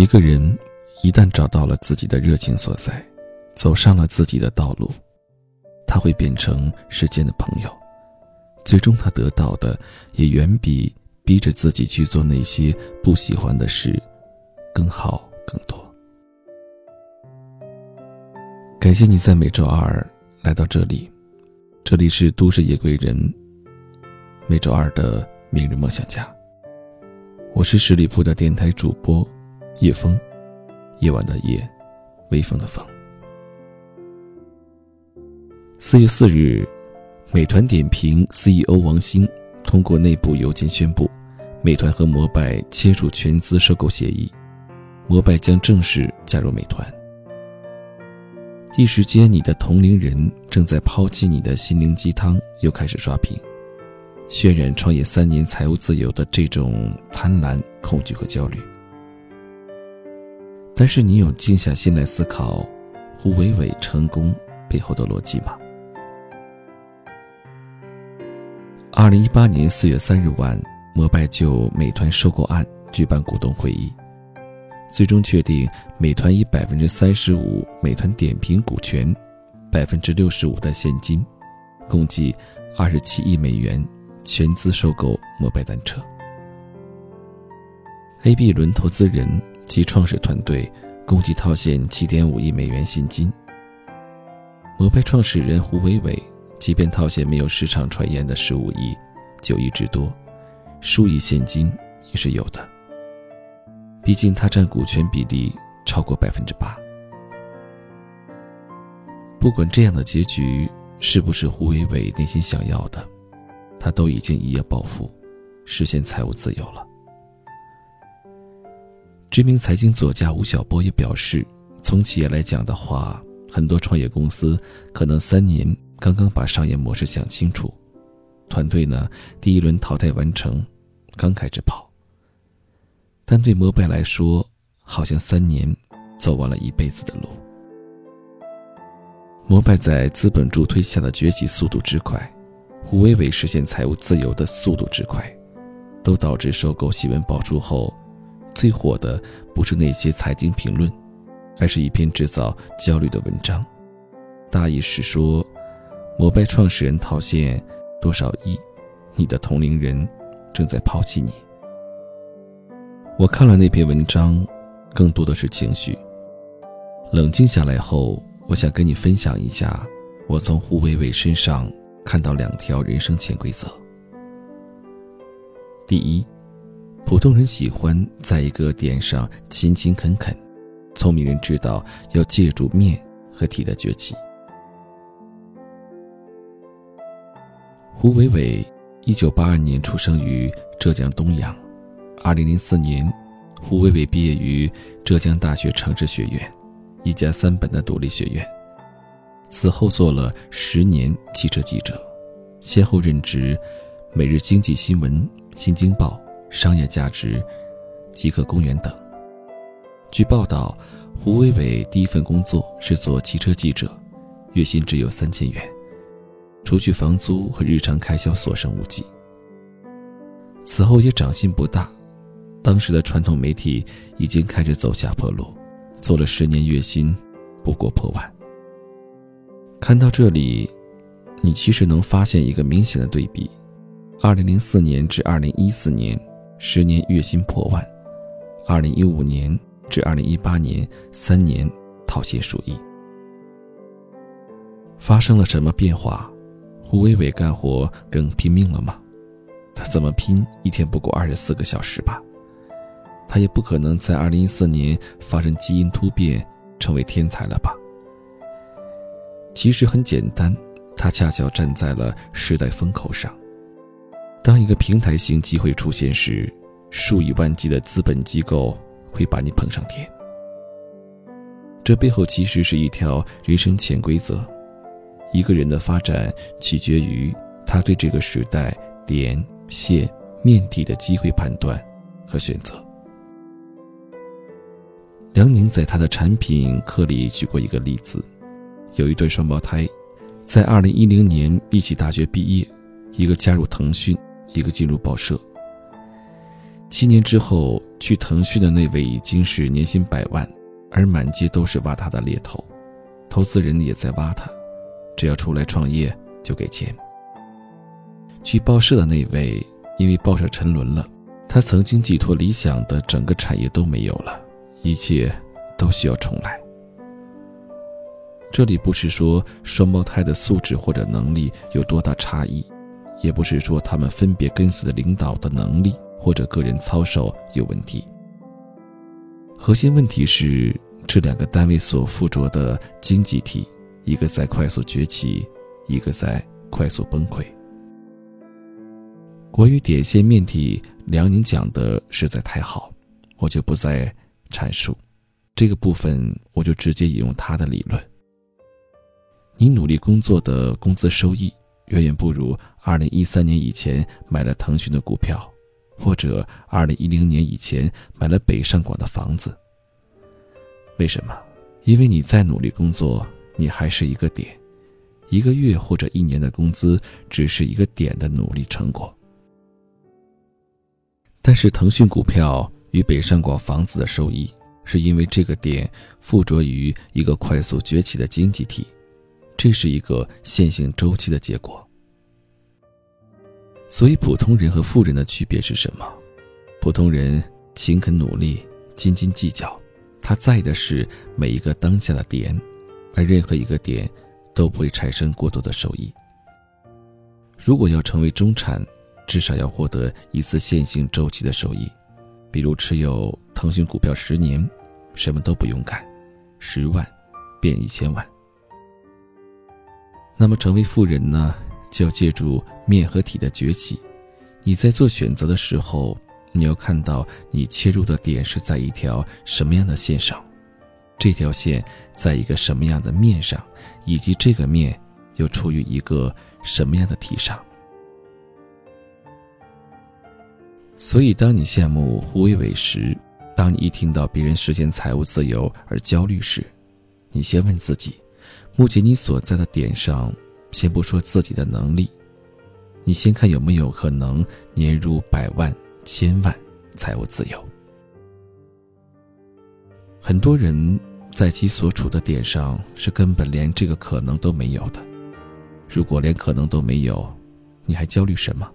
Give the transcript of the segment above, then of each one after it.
一个人一旦找到了自己的热情所在，走上了自己的道路，他会变成世间的朋友。最终，他得到的也远比逼着自己去做那些不喜欢的事更好更多。感谢你在每周二来到这里，这里是都市夜归人。每周二的明日梦想家，我是十里铺的电台主播夜风，夜晚的夜，微风的风。四月四日。美团点评 CEO 王兴通过内部邮件宣布，美团和摩拜签署全资收购协议，摩拜将正式加入美团。一时间，你的同龄人正在抛弃你的心灵鸡汤，又开始刷屏，渲染创业三年财务自由的这种贪婪、恐惧和焦虑。但是，你有静下心来思考胡伟伟成功背后的逻辑吗？二零一八年四月三日晚，摩拜就美团收购案举办股东会议，最终确定美团以百分之三十五美团点评股权，百分之六十五的现金，共计二十七亿美元全资收购摩拜单车。A、B 轮投资人及创始团队共计套现七点五亿美元现金。摩拜创始人胡伟伟。即便套现没有市场传言的十五亿、九亿之多，数亿现金也是有的。毕竟他占股权比例超过百分之八。不管这样的结局是不是胡伟伟内心想要的，他都已经一夜暴富，实现财务自由了。知名财经作家吴晓波也表示，从企业来讲的话，很多创业公司可能三年。刚刚把商业模式想清楚，团队呢第一轮淘汰完成，刚开始跑。但对摩拜来说，好像三年走完了一辈子的路。摩拜在资本助推下的崛起速度之快，胡伟伟实现财务自由的速度之快，都导致收购新闻爆出后，最火的不是那些财经评论，而是一篇制造焦虑的文章，大意是说。摩拜创始人套现多少亿？你的同龄人正在抛弃你。我看了那篇文章，更多的是情绪。冷静下来后，我想跟你分享一下，我从胡伟伟身上看到两条人生潜规则。第一，普通人喜欢在一个点上勤勤恳恳，聪明人知道要借助面和体的崛起。胡伟伟，一九八二年出生于浙江东阳。二零零四年，胡伟伟毕业于浙江大学城市学院，一家三本的独立学院。此后做了十年汽车记者，先后任职《每日经济新闻》《新京报》《商业价值》《极客公园》等。据报道，胡伟伟第一份工作是做汽车记者，月薪只有三千元。除去房租和日常开销，所剩无几。此后也涨薪不大，当时的传统媒体已经开始走下坡路，做了十年，月薪不过破万。看到这里，你其实能发现一个明显的对比：二零零四年至二零一四年，十年月薪破万；二零一五年至二零一八年，三年套现数亿。发生了什么变化？胡伟伟干活更拼命了吗？他怎么拼？一天不过二十四个小时吧。他也不可能在二零一四年发生基因突变，成为天才了吧？其实很简单，他恰巧站在了时代风口上。当一个平台型机会出现时，数以万计的资本机构会把你捧上天。这背后其实是一条人生潜规则。一个人的发展取决于他对这个时代点、线、面体的机会判断和选择。梁宁在他的产品课里举过一个例子：有一对双胞胎，在二零一零年一起大学毕业，一个加入腾讯，一个进入报社。七年之后，去腾讯的那位已经是年薪百万，而满街都是挖他的猎头，投资人也在挖他，只要出来创业就给钱。去报社的那位，因为报社沉沦了，他曾经寄托理想的整个产业都没有了，一切都需要重来。这里不是说双胞胎的素质或者能力有多大差异，也不是说他们分别跟随的领导的能力或者个人操守有问题。核心问题是这两个单位所附着的经济体，一个在快速崛起，一个在快速崩溃。关于点线面体，梁宁讲的实在太好，我就不再阐述这个部分，我就直接引用他的理论。你努力工作的工资收益远远不如二零一三年以前买了腾讯的股票，或者二零一零年以前买了北上广的房子。为什么？因为你再努力工作，你还是一个点，一个月或者一年的工资只是一个点的努力成果。但是腾讯股票与北上广房子的收益，是因为这个点附着于一个快速崛起的经济体。这是一个线性周期的结果，所以普通人和富人的区别是什么？普通人勤恳努力、斤斤计较，他在意的是每一个当下的点，而任何一个点都不会产生过多的收益。如果要成为中产，至少要获得一次线性周期的收益，比如持有腾讯股票十年，什么都不用干，十万变一千万。那么，成为富人呢，就要借助面和体的崛起。你在做选择的时候，你要看到你切入的点是在一条什么样的线上，这条线在一个什么样的面上，以及这个面又处于一个什么样的体上。所以，当你羡慕胡伟伟时，当你一听到别人实现财务自由而焦虑时，你先问自己。目前你所在的点上，先不说自己的能力，你先看有没有可能年入百万、千万，财务自由。很多人在其所处的点上是根本连这个可能都没有的。如果连可能都没有，你还焦虑什么？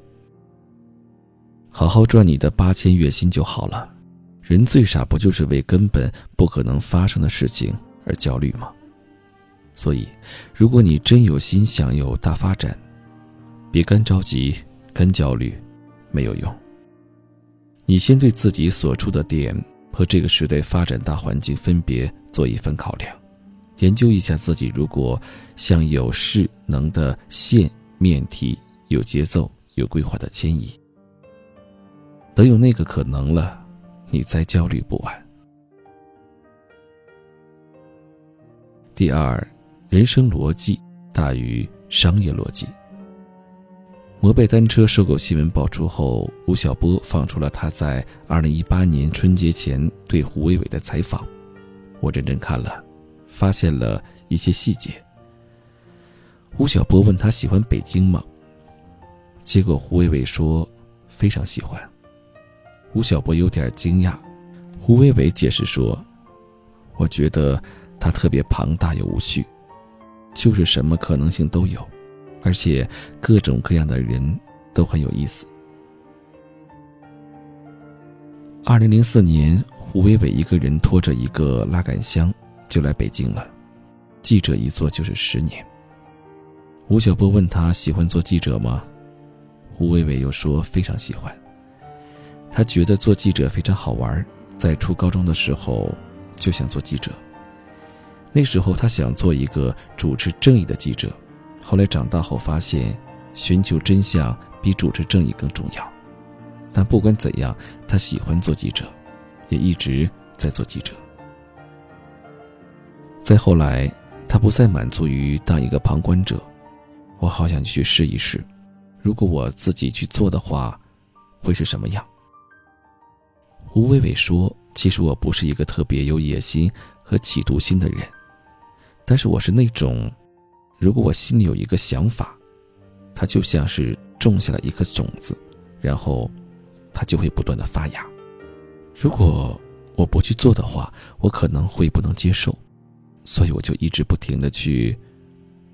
好好赚你的八千月薪就好了。人最傻不就是为根本不可能发生的事情而焦虑吗？所以，如果你真有心想有大发展，别干着急、干焦虑，没有用。你先对自己所处的点和这个时代发展大环境分别做一份考量，研究一下自己如果像有势能的线面体，有节奏、有规划的迁移。等有那个可能了，你再焦虑不晚。第二。人生逻辑大于商业逻辑。摩拜单车收购新闻爆出后，吴晓波放出了他在二零一八年春节前对胡伟伟的采访。我认真看了，发现了一些细节。吴晓波问他喜欢北京吗？结果胡伟伟说非常喜欢。吴晓波有点惊讶，胡伟伟解释说：“我觉得它特别庞大又无序。”就是什么可能性都有，而且各种各样的人都很有意思。二零零四年，胡伟伟一个人拖着一个拉杆箱就来北京了，记者一做就是十年。吴晓波问他喜欢做记者吗？胡伟伟又说非常喜欢。他觉得做记者非常好玩，在初高中的时候就想做记者。那时候他想做一个主持正义的记者，后来长大后发现，寻求真相比主持正义更重要。但不管怎样，他喜欢做记者，也一直在做记者。再后来，他不再满足于当一个旁观者，我好想去试一试，如果我自己去做的话，会是什么样？胡伟伟说：“其实我不是一个特别有野心和企图心的人。”但是我是那种，如果我心里有一个想法，它就像是种下了一颗种子，然后它就会不断的发芽。如果我不去做的话，我可能会不能接受，所以我就一直不停的去，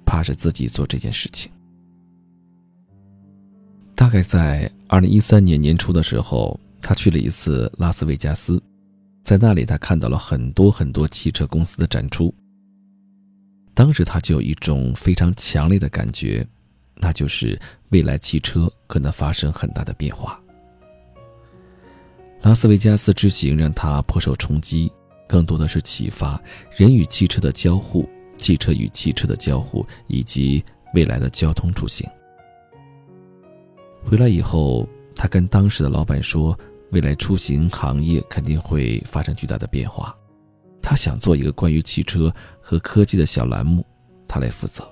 趴着自己做这件事情。大概在二零一三年年初的时候，他去了一次拉斯维加斯，在那里他看到了很多很多汽车公司的展出。当时他就有一种非常强烈的感觉，那就是未来汽车可能发生很大的变化。拉斯维加斯之行让他颇受冲击，更多的是启发人与汽车的交互、汽车与汽车的交互以及未来的交通出行。回来以后，他跟当时的老板说，未来出行行业肯定会发生巨大的变化。他想做一个关于汽车和科技的小栏目，他来负责。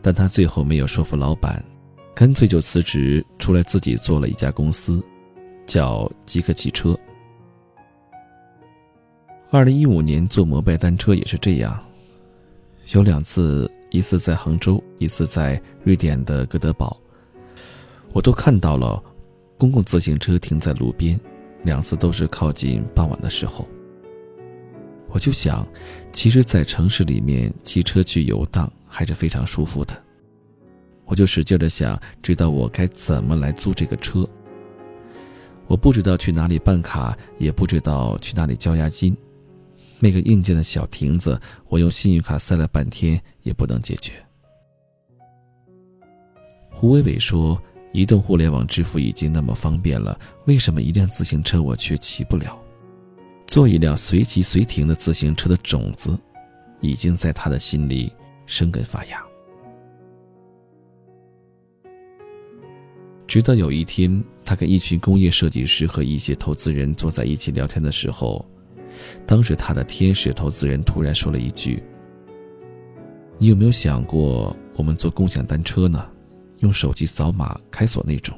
但他最后没有说服老板，干脆就辞职出来自己做了一家公司。叫极客汽车。二零一五年做摩拜单车也是这样，有两次，一次在杭州，一次在瑞典的哥德堡，我都看到了公共自行车停在路边，两次都是靠近傍晚的时候。我就想，其实，在城市里面骑车去游荡还是非常舒服的。我就使劲的想知道我该怎么来租这个车。我不知道去哪里办卡，也不知道去哪里交押金。那个硬件的小亭子，我用信用卡塞了半天也不能解决。胡伟伟说：“移动互联网支付已经那么方便了，为什么一辆自行车我却骑不了？”做一辆随骑随停的自行车的种子，已经在他的心里生根发芽。直到有一天，他跟一群工业设计师和一些投资人坐在一起聊天的时候，当时他的天使投资人突然说了一句：“你有没有想过，我们坐共享单车呢？用手机扫码开锁那种。”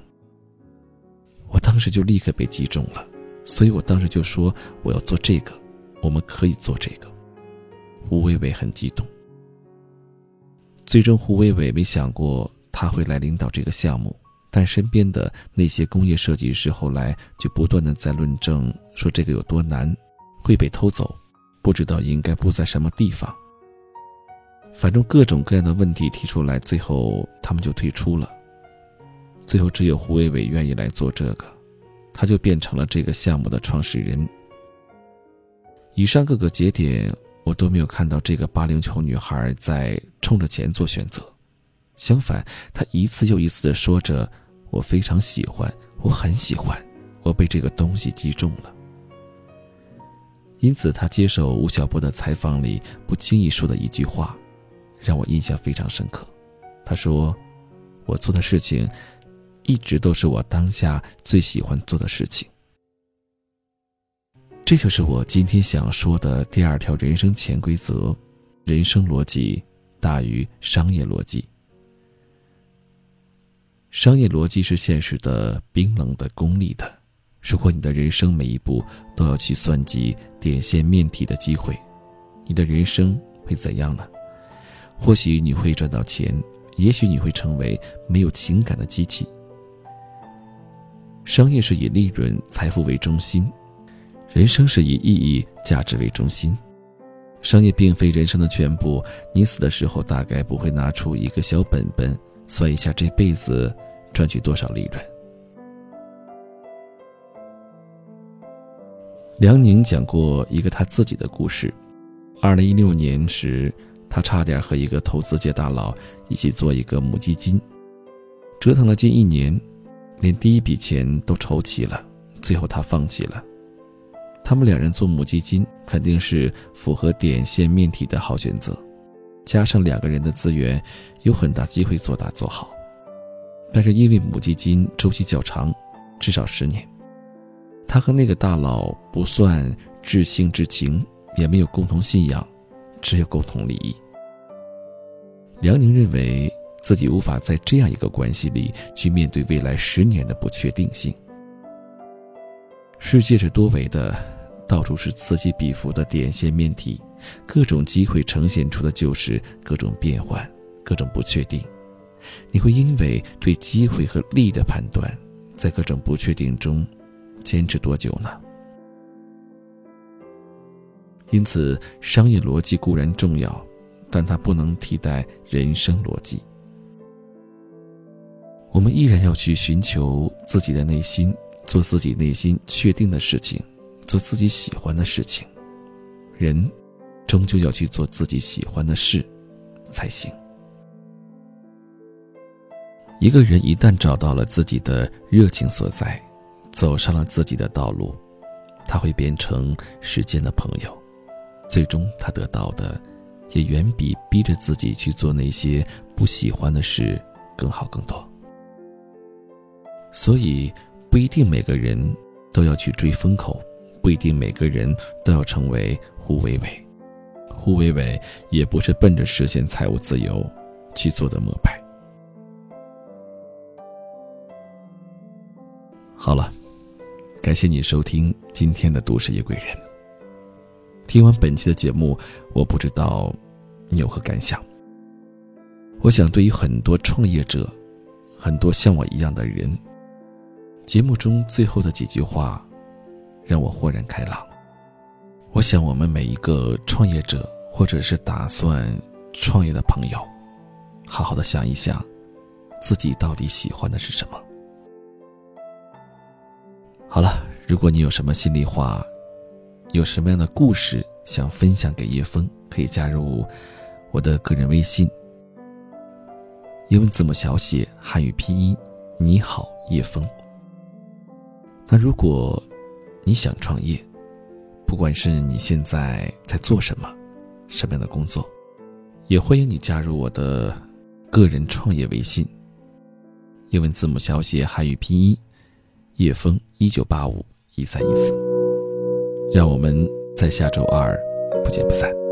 我当时就立刻被击中了，所以我当时就说：“我要做这个，我们可以做这个。”胡伟伟很激动。最终，胡伟伟没想过他会来领导这个项目。但身边的那些工业设计师后来就不断的在论证，说这个有多难，会被偷走，不知道应该布在什么地方。反正各种各样的问题提出来，最后他们就退出了。最后只有胡伟伟愿意来做这个，他就变成了这个项目的创始人。以上各个节点，我都没有看到这个八零后女孩在冲着钱做选择，相反，她一次又一次的说着。我非常喜欢，我很喜欢，我被这个东西击中了。因此，他接受吴晓波的采访里不经意说的一句话，让我印象非常深刻。他说：“我做的事情，一直都是我当下最喜欢做的事情。”这就是我今天想说的第二条人生潜规则：人生逻辑大于商业逻辑。商业逻辑是现实的、冰冷的、功利的。如果你的人生每一步都要去算计点线面体的机会，你的人生会怎样呢？或许你会赚到钱，也许你会成为没有情感的机器。商业是以利润、财富为中心，人生是以意义、价值为中心。商业并非人生的全部，你死的时候大概不会拿出一个小本本算一下这辈子。赚取多少利润？梁宁讲过一个他自己的故事。二零一六年时，他差点和一个投资界大佬一起做一个母基金，折腾了近一年，连第一笔钱都筹齐了，最后他放弃了。他们两人做母基金肯定是符合点线面体的好选择，加上两个人的资源，有很大机会做大做好。但是因为母基金周期较长，至少十年，他和那个大佬不算至性至情，也没有共同信仰，只有共同利益。梁宁认为自己无法在这样一个关系里去面对未来十年的不确定性。世界是多维的，到处是此起彼伏的点线面体，各种机会呈现出的就是各种变换，各种不确定。你会因为对机会和利益的判断，在各种不确定中，坚持多久呢？因此，商业逻辑固然重要，但它不能替代人生逻辑。我们依然要去寻求自己的内心，做自己内心确定的事情，做自己喜欢的事情。人，终究要去做自己喜欢的事，才行。一个人一旦找到了自己的热情所在，走上了自己的道路，他会变成时间的朋友。最终，他得到的，也远比逼着自己去做那些不喜欢的事更好更多。所以，不一定每个人都要去追风口，不一定每个人都要成为胡伟伟。胡伟伟也不是奔着实现财务自由去做的摸牌。好了，感谢你收听今天的《都市夜归人》。听完本期的节目，我不知道你有何感想。我想，对于很多创业者，很多像我一样的人，节目中最后的几句话，让我豁然开朗。我想，我们每一个创业者，或者是打算创业的朋友，好好的想一想，自己到底喜欢的是什么。好了，如果你有什么心里话，有什么样的故事想分享给叶枫，可以加入我的个人微信，英文字母小写，汉语拼音，你好，叶枫。那如果你想创业，不管是你现在在做什么，什么样的工作，也欢迎你加入我的个人创业微信，英文字母小写，汉语拼音。叶枫一九八五一三一四，让我们在下周二不见不散。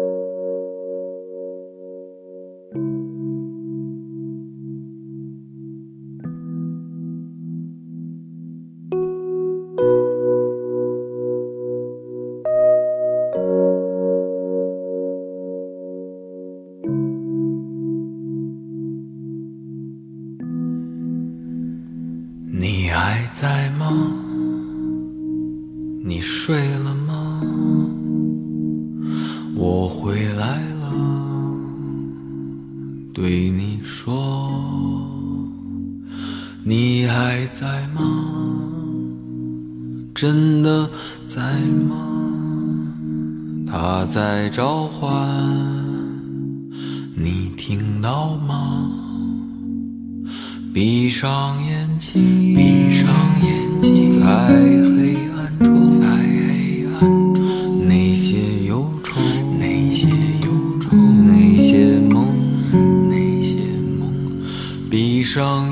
还在吗？真的在吗？他在召唤，你听到吗？闭上眼睛，闭上眼睛，在黑暗中，在黑暗中，那些忧愁，那些忧愁，那些梦，那些梦，闭上眼。